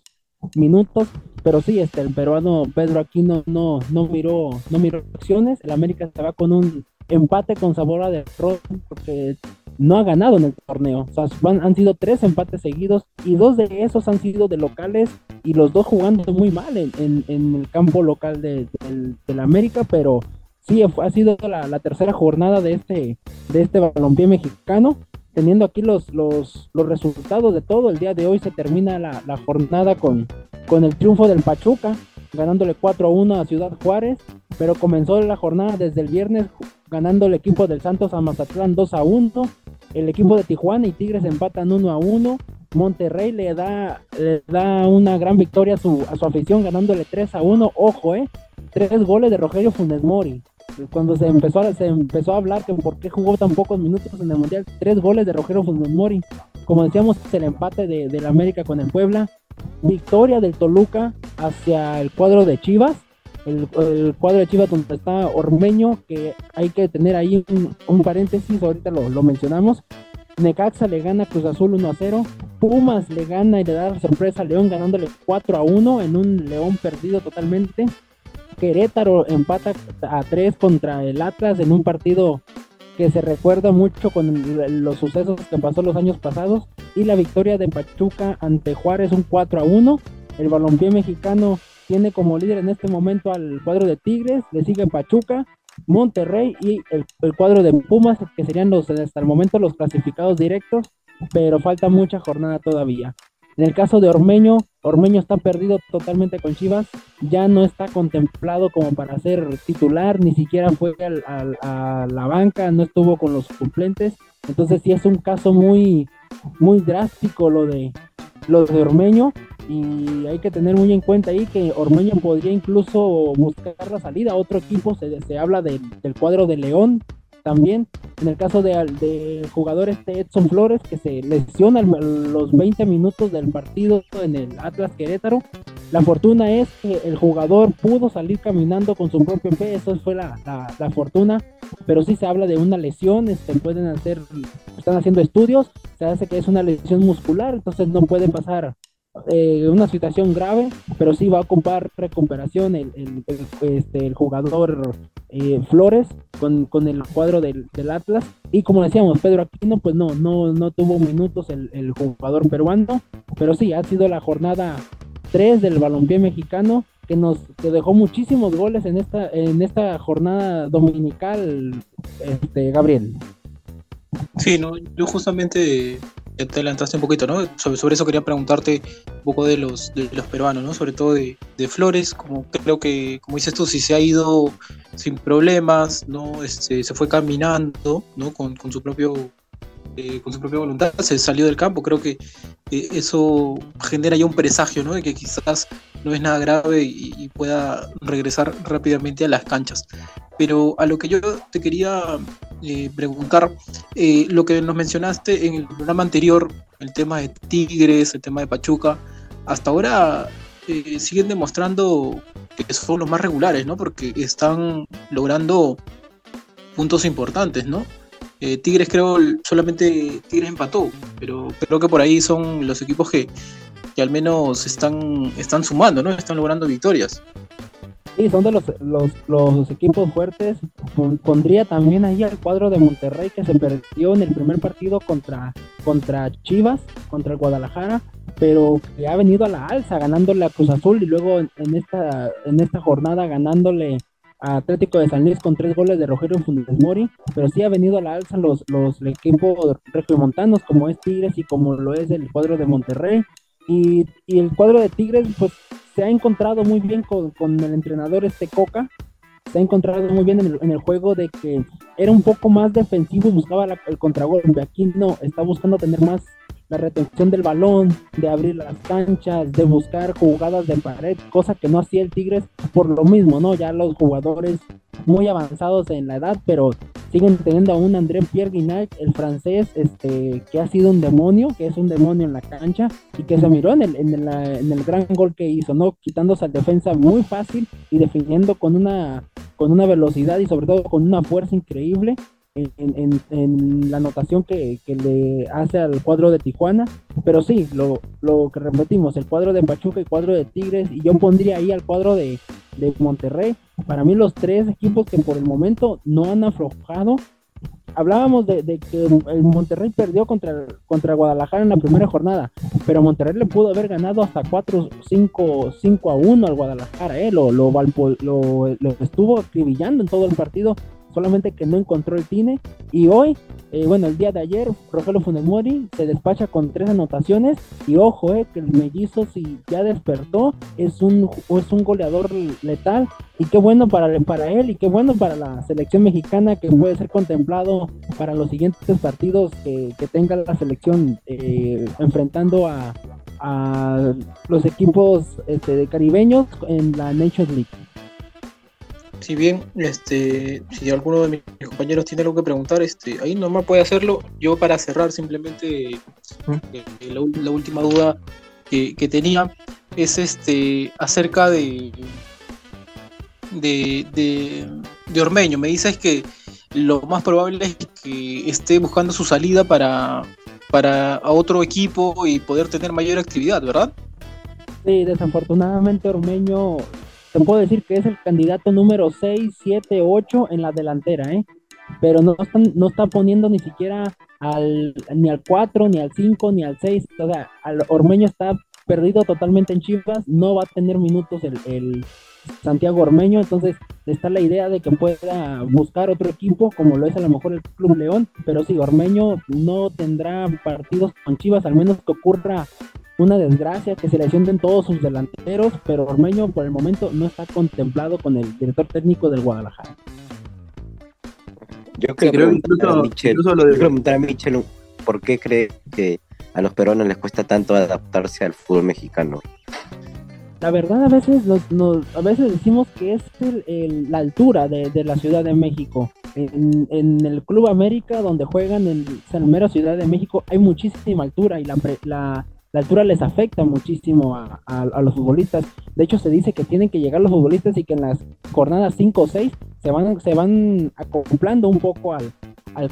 minutos, pero sí, este, el peruano Pedro Aquino no, no miró, no miró opciones, el América se va con un empate con sabor a derrota porque no ha ganado en el torneo, o sea, van- han sido tres empates seguidos y dos de esos han sido de locales y los dos jugando muy mal en, en- en el campo local de, del, del América, pero sí, ha sido la, la tercera jornada de este, de este balompié mexicano teniendo aquí los, los, los resultados de todo. El día de hoy se termina la, la jornada con, con el triunfo del Pachuca, ganándole 4 a 1 a Ciudad Juárez, pero comenzó la jornada desde el viernes ganando el equipo del Santos a Mazatlán 2 a 1, el equipo de Tijuana y Tigres empatan 1 a 1, Monterrey le da, le da una gran victoria a su, a su afición ganándole 3 a 1, ojo, eh, tres goles de Rogelio Funes Mori. Cuando se empezó, a, se empezó a hablar que por qué jugó tan pocos minutos en el Mundial, tres goles de Rogelio Funes Mori. Como decíamos, el empate de, del América con el Puebla, victoria del Toluca hacia el cuadro de Chivas, el, cuadro de Chivas donde está Ormeño, que hay que tener ahí un, un paréntesis, ahorita lo, lo mencionamos. Necaxa le gana Cruz Azul 1 a 0. Pumas le gana y le da sorpresa a León ganándole 4 a 1 en un León perdido totalmente. Querétaro empata a 3 contra el Atlas en un partido que se recuerda mucho con los sucesos que pasó los años pasados. Y la victoria de Pachuca ante Juárez un 4 a 1. El balompié mexicano tiene como líder en este momento al cuadro de Tigres, le sigue Pachuca, Monterrey y el, el cuadro de Pumas, que serían los hasta el momento los clasificados directos, pero falta mucha jornada todavía. En el caso de Ormeño, Ormeño está perdido totalmente con Chivas, ya no está contemplado como para ser titular, ni siquiera fue al- a la banca, no estuvo con los suplentes, entonces sí es un caso muy, muy drástico lo de, lo de Ormeño, y hay que tener muy en cuenta ahí que Ormeño podría incluso buscar la salida. Otro equipo se, se habla del cuadro de León también. En el caso del de jugador este Edson Flores, que se lesiona los 20 minutos del partido en el Atlas Querétaro. La fortuna es que el jugador pudo salir caminando con su propio pie, eso fue la, la, fortuna, pero sí se habla de una lesión, este, pueden hacer, están haciendo estudios, se hace que es una lesión muscular, entonces no puede pasar eh, una situación grave, pero sí va a ocupar recuperación el, el, este, el jugador eh, Flores con, con, el cuadro del, del, Atlas. Y como decíamos, Pedro Aquino, pues no, no, no tuvo minutos el, jugador peruano, pero sí, ha sido la jornada 3 del balompié mexicano que nos que dejó muchísimos goles en esta en esta jornada dominical este Gabriel. Sí, no, yo justamente te adelantaste un poquito, ¿no? Sobre, sobre, eso quería preguntarte un poco de los, de los peruanos, ¿no? Sobre todo de, de, Flores, como creo que, como dices tú, si se ha ido sin problemas, ¿no? Este, se fue caminando, ¿no? Con, con su propio eh, con su propia voluntad se salió del campo. Creo que eh, eso genera ya un presagio, ¿no? De que quizás no es nada grave y, pueda regresar rápidamente a las canchas. Pero a lo que yo te quería eh, preguntar, lo que nos mencionaste en el programa anterior, el tema de Tigres, el tema de Pachuca, hasta ahora siguen demostrando que son los más regulares, ¿no? Porque están logrando puntos importantes, ¿no? Eh, Tigres creo solamente Tigres empató, pero creo que por ahí son los equipos que, que al menos están, están sumando, ¿no? Están logrando victorias. Sí, son de los, los, equipos fuertes. Pondría también ahí al cuadro de Monterrey que se perdió en el primer partido contra, contra Chivas, contra el Guadalajara, pero que ha venido a la alza ganándole a Cruz Azul y luego en, esta, en esta jornada ganándole Atlético de San Luis con tres goles de Rogelio Funes Mori, pero sí ha venido a la alza los, los equipos regiomontanos como es Tigres y como lo es el cuadro de Monterrey. Y, el cuadro de Tigres pues se ha encontrado muy bien con, el entrenador este Coca, se ha encontrado muy bien en el, juego de que era un poco más defensivo y buscaba el contragolpe. Aquí no, está buscando tener más la retención del balón, de abrir las canchas, de buscar jugadas de pared, cosa que no hacía el Tigres por lo mismo, ¿no? Ya los jugadores muy avanzados en la edad, pero siguen teniendo a un André Pierre Guignac, el francés, este, que ha sido un demonio, que es un demonio en la cancha y que se miró en el, en, en el gran gol que hizo, ¿no? Quitándose al defensa muy fácil y definiendo con una, con una velocidad y sobre todo con una fuerza increíble en, la anotación que, le hace al cuadro de Tijuana. Pero sí, lo, lo, que repetimos, el cuadro de Pachuca y cuadro de Tigres, y yo pondría ahí al cuadro de, Monterrey. Para mí los tres equipos que por el momento no han aflojado. Hablábamos de, que el Monterrey perdió contra, contra Guadalajara en la primera jornada, pero Monterrey le pudo haber ganado hasta 4, 5, 5 a 1 al Guadalajara, ¿eh? lo, lo, lo, lo estuvo acribillando en todo el partido solamente que no encontró el cine. Y hoy, eh, bueno, el día de ayer, Rogelio Funes Mori se despacha con tres anotaciones. Y ojo, eh, que el mellizo, si ya despertó, es un, es un goleador letal. Y qué bueno para, para él y qué bueno para la selección mexicana que puede ser contemplado para los siguientes partidos que, tenga la selección eh, enfrentando a, a los equipos este, caribeños en la Nations League si bien este, si alguno de mis compañeros tiene algo que preguntar, este, ahí normal puede hacerlo. Yo para cerrar simplemente eh, la, última duda que, tenía es este acerca de, de, de, Ormeño. Me dices que lo más probable es que esté buscando su salida para, para otro equipo y poder tener mayor actividad, ¿verdad? Sí, desafortunadamente Ormeño te puedo decir que es el candidato número 6, 7, 8 en la delantera, ¿eh? Pero no, no está poniendo ni siquiera al, ni al 4, ni al 5, ni al 6. O sea, al Ormeño está perdido totalmente en Chivas, no va a tener minutos el, el Santiago Ormeño, entonces está la idea de que pueda buscar otro equipo, como lo es a lo mejor el Club León, pero sí, Ormeño no tendrá partidos con Chivas, al menos que ocurra una desgracia que se lesionen todos sus delanteros, pero Ormeño por el momento no está contemplado con el director técnico del Guadalajara. Yo creo, que preguntar a Michel por qué cree que a los peruanos les cuesta tanto adaptarse al fútbol mexicano. la verdad a veces nos, nos- a veces decimos que es el- el- la altura de, de la Ciudad de México. En, en el Club América, donde juegan en San Mero Ciudad de México, hay muchísima altura y la, la, la altura les afecta muchísimo a, los futbolistas. De hecho, se dice que tienen que llegar los futbolistas y que en las jornadas 5 o 6 se van, se van acoplando un poco al,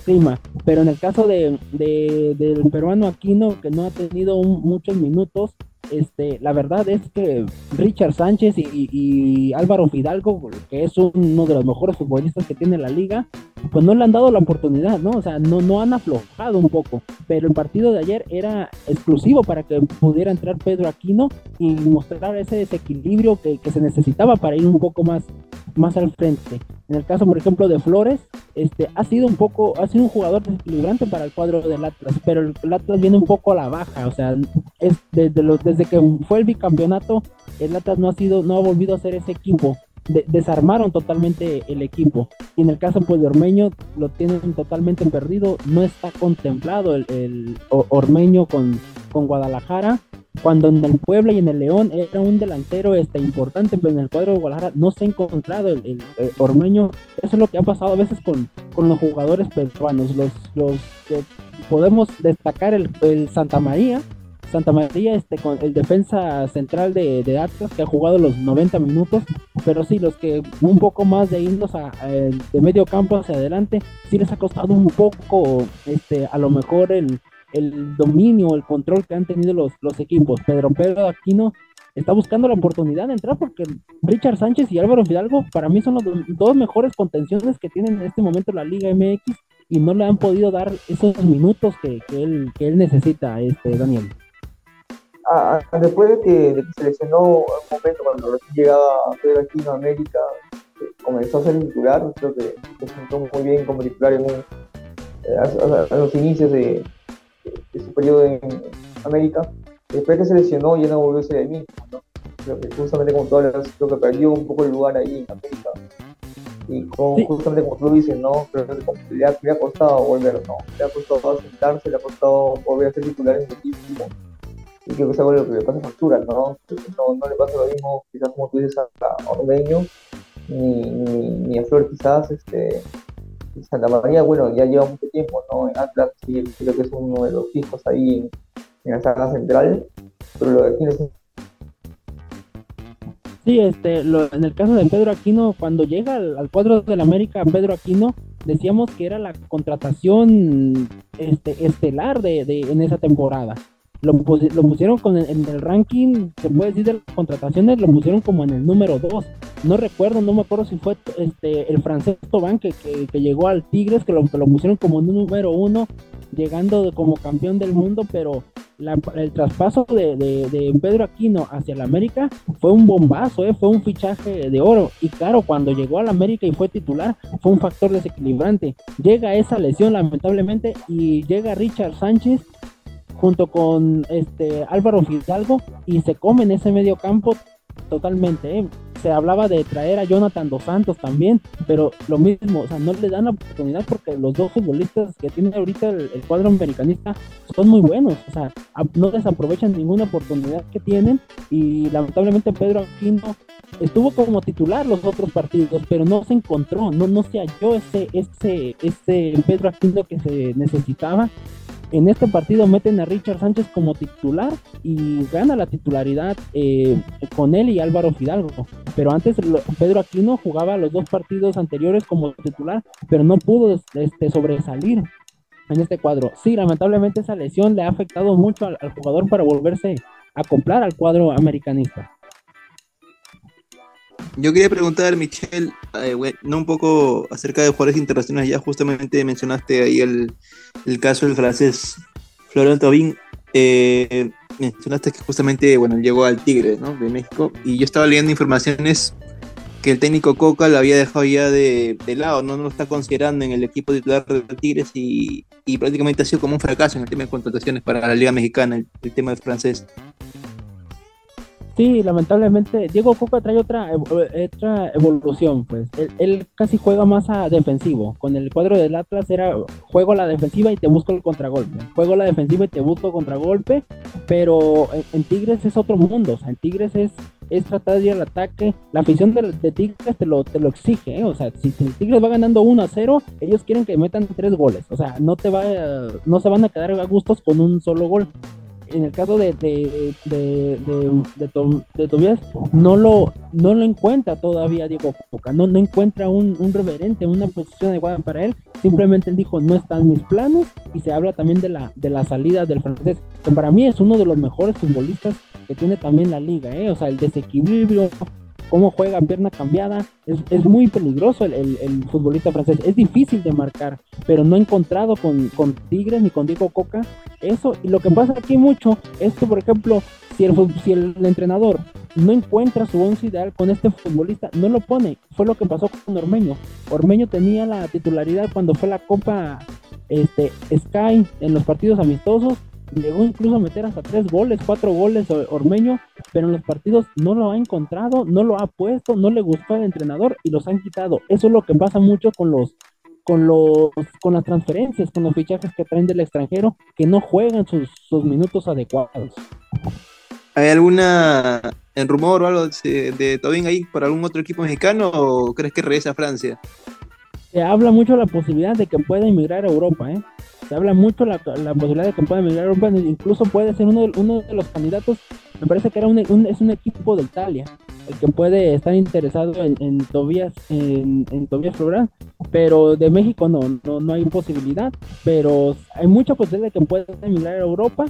clima. Pero en el caso de- del peruano Aquino, que no ha tenido un- muchos minutos, este, la verdad es que Richard Sánchez y, Álvaro Fidalgo, que es uno de los mejores futbolistas que tiene la liga, pues no le han dado la oportunidad, ¿no? O sea, no, no han aflojado un poco. Pero el partido de ayer era exclusivo para que pudiera entrar Pedro Aquino y mostrar ese desequilibrio que, que se necesitaba para ir un poco más, más al frente. En el caso, por ejemplo, de Flores, este, ha sido un poco, ha sido un jugador desequilibrante para el cuadro del Atlas, pero el, Atlas viene un poco a la baja, o sea, es desde, desde que fue el bicampeonato, el Atlas no ha sido, no ha volvido a ser ese equipo. De- desarmaron totalmente el equipo. Y en el caso pues, de Ormeño, lo tienen totalmente perdido. No está contemplado el, el Ormeño con, con Guadalajara. Cuando en el Puebla y en el León era un delantero este, importante, pero en el cuadro de Guadalajara no se ha encontrado el, el- el Ormeño. Eso es lo que ha pasado a veces con, con los jugadores peruanos. Los, los podemos destacar el, el Santa María, Santa María, este, con el defensa central de, de Atlas, que ha jugado los 90 minutos, pero sí, los que un poco más de irnos a, a- de medio campo hacia adelante, sí les ha costado un poco, este, a lo mejor el, el dominio, el control que han tenido los, los equipos. Pedro Pedro Aquino está buscando la oportunidad de entrar porque Richard Sánchez y Álvaro Fidalgo para mí son los dos, mejores contenciones que tienen en este momento la Liga MX y no le han podido dar esos minutos que, que él, que él necesita, este Daniel. Ah, ah, después de que, de que se un momento cuando recién llegaba Pedro Aquino a América, eh, comenzó a ser titular, creo que se sentó muy bien como titular en eh, a los inicios de, de su periodo en América. Después que se lesionó ya no volvió a ser el mismo, ¿no? Creo que justamente como tú hablas, creo que perdió un poco el lugar ahí en América. Y con, Sí. justamente como tú dices, ¿no? Creo que como le ha, le ha costado volver, ¿no? Le ha costado sentarse, le ha costado volver a ser titular en el equipo y creo que es algo lo que le pasa a factura, ¿no? ¿no? No le pasa lo mismo, quizás como tú dices, a, a Ormeño, ni, ni, ni a Flor, quizás, este, Santa María, bueno, ya lleva mucho tiempo, ¿no? En Atlas, sí, creo que es uno de los fijos ahí en, la saga central, pero lo de aquí no es Sí, este, lo- en el caso de Pedro Aquino, cuando llega al, al cuadro del América, Pedro Aquino, decíamos que era la contratación este, estelar de, de- en esa temporada. Lo, lo pusieron con el- en el ranking, se puede decir, de las contrataciones, lo pusieron como en el número 2. No recuerdo, no me acuerdo si fue este, el francés Tobán que, que, llegó al Tigres, que lo, que lo pusieron como número 1, llegando como campeón del mundo, pero la- el traspaso de, de- de Pedro Aquino hacia el América fue un bombazo, ¿eh? fue un fichaje de oro. Y claro, cuando llegó al América y fue titular, fue un factor desequilibrante. Llega esa lesión, lamentablemente, y llega Richard Sánchez junto con este Álvaro Fidalgo y se comen ese medio campo totalmente. ¿eh? Se hablaba de traer a Jonathan Dos Santos también, pero lo mismo, o sea, no le dan la oportunidad porque los dos futbolistas que tiene ahorita el, el cuadro americanista son muy buenos, o sea, no desaprovechan ninguna oportunidad que tienen y lamentablemente Pedro Aquino estuvo como titular los otros partidos, pero no se encontró, no, no se halló ese, ese, ese Pedro Aquino que se necesitaba. En este partido meten a Richard Sánchez como titular y gana la titularidad eh, con él y Álvaro Fidalgo. Pero antes Pedro Aquino jugaba los dos partidos anteriores como titular, pero no pudo este, sobresalir en este cuadro. Sí, lamentablemente esa lesión le ha afectado mucho al, jugador para volverse a acoplar al cuadro americanista. Yo quería preguntar, Michelle, eh, bueno, no un poco acerca de jugadores internacionales, ya justamente mencionaste ahí el, el caso del francés Florent Thauvin, eh, mencionaste que justamente, bueno, llegó al Tigre, ¿no? De México, y yo estaba leyendo informaciones que el técnico Coca lo había dejado ya de, de lado, no, no lo está considerando en el equipo titular de Tigres y, y prácticamente ha sido como un fracaso en el tema de contrataciones para la Liga Mexicana, el tema del francés. Sí, lamentablemente Diego Coca trae otra, ev- otra evolución, pues él, él casi juega más a defensivo. Con el cuadro del Atlas era juego a la defensiva y te busco el contragolpe. Juego a la defensiva y te busco contragolpe, pero en, Tigres es otro mundo. O sea, en Tigres es es tratar de ir al ataque. La afición de, de Tigres te lo, te lo exige, ¿eh? o sea, si, si el Tigres va ganando 1 a 0, ellos quieren que metan tres goles, o sea, no te va, no se van a quedar a gustos con un solo gol en el caso de, de, de, de, Tobias, no lo, no lo encuentra todavía Diego Coca, no, encuentra un, un reverente, una posición adecuada para él, simplemente él dijo no están mis planos y se habla también de la, de la salida del francés, que para mí es uno de los mejores futbolistas que tiene también la liga, ¿eh? o sea, el desequilibrio, cómo juega pierna cambiada. Es, es muy peligroso el, el, futbolista francés. Es difícil de marcar, pero no he encontrado con, con Tigres ni con Diego Coca eso. Y lo que pasa aquí mucho es que, por ejemplo, si el, si el entrenador no encuentra su once ideal con este futbolista, no lo pone. Fue lo que pasó con Ormeño. Ormeño tenía la titularidad cuando fue la Copa este, Sky en los partidos amistosos llegó incluso a meter hasta tres goles, cuatro goles Ormeño, pero en los partidos no lo ha encontrado, no lo ha puesto, no le gustó al entrenador y los han quitado. Eso es lo que pasa mucho con los con los con las transferencias, con los fichajes que traen del extranjero, que no juegan sus, sus minutos adecuados. ¿Hay alguna en rumor o algo de, de Tobin ahí por algún otro equipo mexicano o crees que regresa a Francia? Se habla mucho la posibilidad de que pueda emigrar a Europa, ¿eh? Se habla mucho la, la posibilidad de que pueda emigrar a Europa, incluso puede ser uno de, uno de los candidatos, me parece que era un, es un equipo de Italia, el que puede estar interesado en, en Tobias, en, Tobias pero de México no, no, no hay posibilidad, pero hay mucha posibilidad de que pueda emigrar a Europa,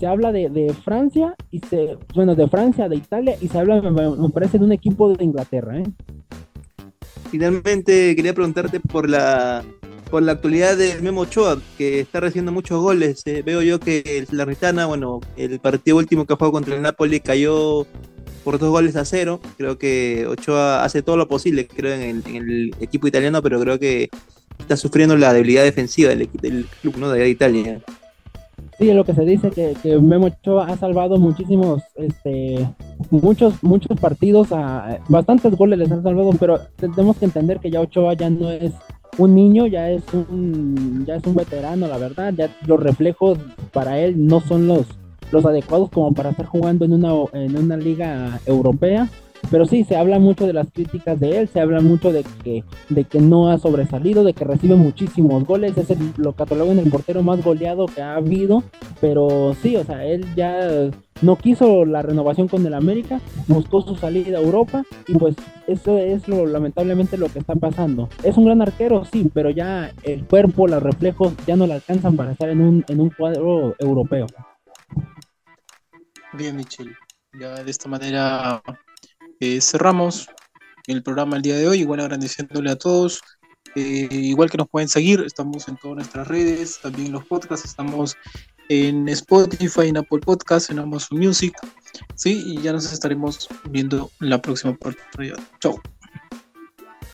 se habla de, Francia, y se, bueno, de Francia, de Italia, y se habla, me, me parece, de un equipo de Inglaterra, ¿eh? Finalmente quería preguntarte por la por la actualidad de Memo Ochoa, que está recibiendo muchos goles. Eh, veo yo que la Ritana, bueno, el partido último que jugó contra el Napoli cayó por dos goles a cero. Creo que Ochoa hace todo lo posible, creo, en el, en el equipo italiano, pero creo que está sufriendo la debilidad defensiva del, del club ¿no? de Italia. Sí, es lo que se dice que, que Memo Ochoa ha salvado muchísimos, este, muchos, muchos partidos, a, bastantes goles les han salvado, pero tenemos que entender que ya Ochoa ya no es un niño ya es un ya es un veterano, la verdad, ya los reflejos para él no son los los adecuados como para estar jugando en una en una liga europea. Pero sí, se habla mucho de las críticas de él, se habla mucho de que, de que no ha sobresalido, de que recibe muchísimos goles, es el, lo catalogan el portero más goleado que ha habido, pero sí, o sea, él ya no quiso la renovación con el América, buscó su salida a Europa y pues eso es lo lamentablemente lo que está pasando. Es un gran arquero, sí, pero ya el cuerpo, los reflejos ya no le alcanzan para estar en un, en un cuadro europeo. Bien, Michel. Ya de esta manera eh, cerramos el programa el día de hoy, igual agradeciéndole a todos. Eh, igual que nos pueden seguir, estamos en todas nuestras redes, también en los podcasts, estamos en Spotify, en Apple Podcasts, en Amazon Music. Sí, y ya nos estaremos viendo la próxima parte. Chau.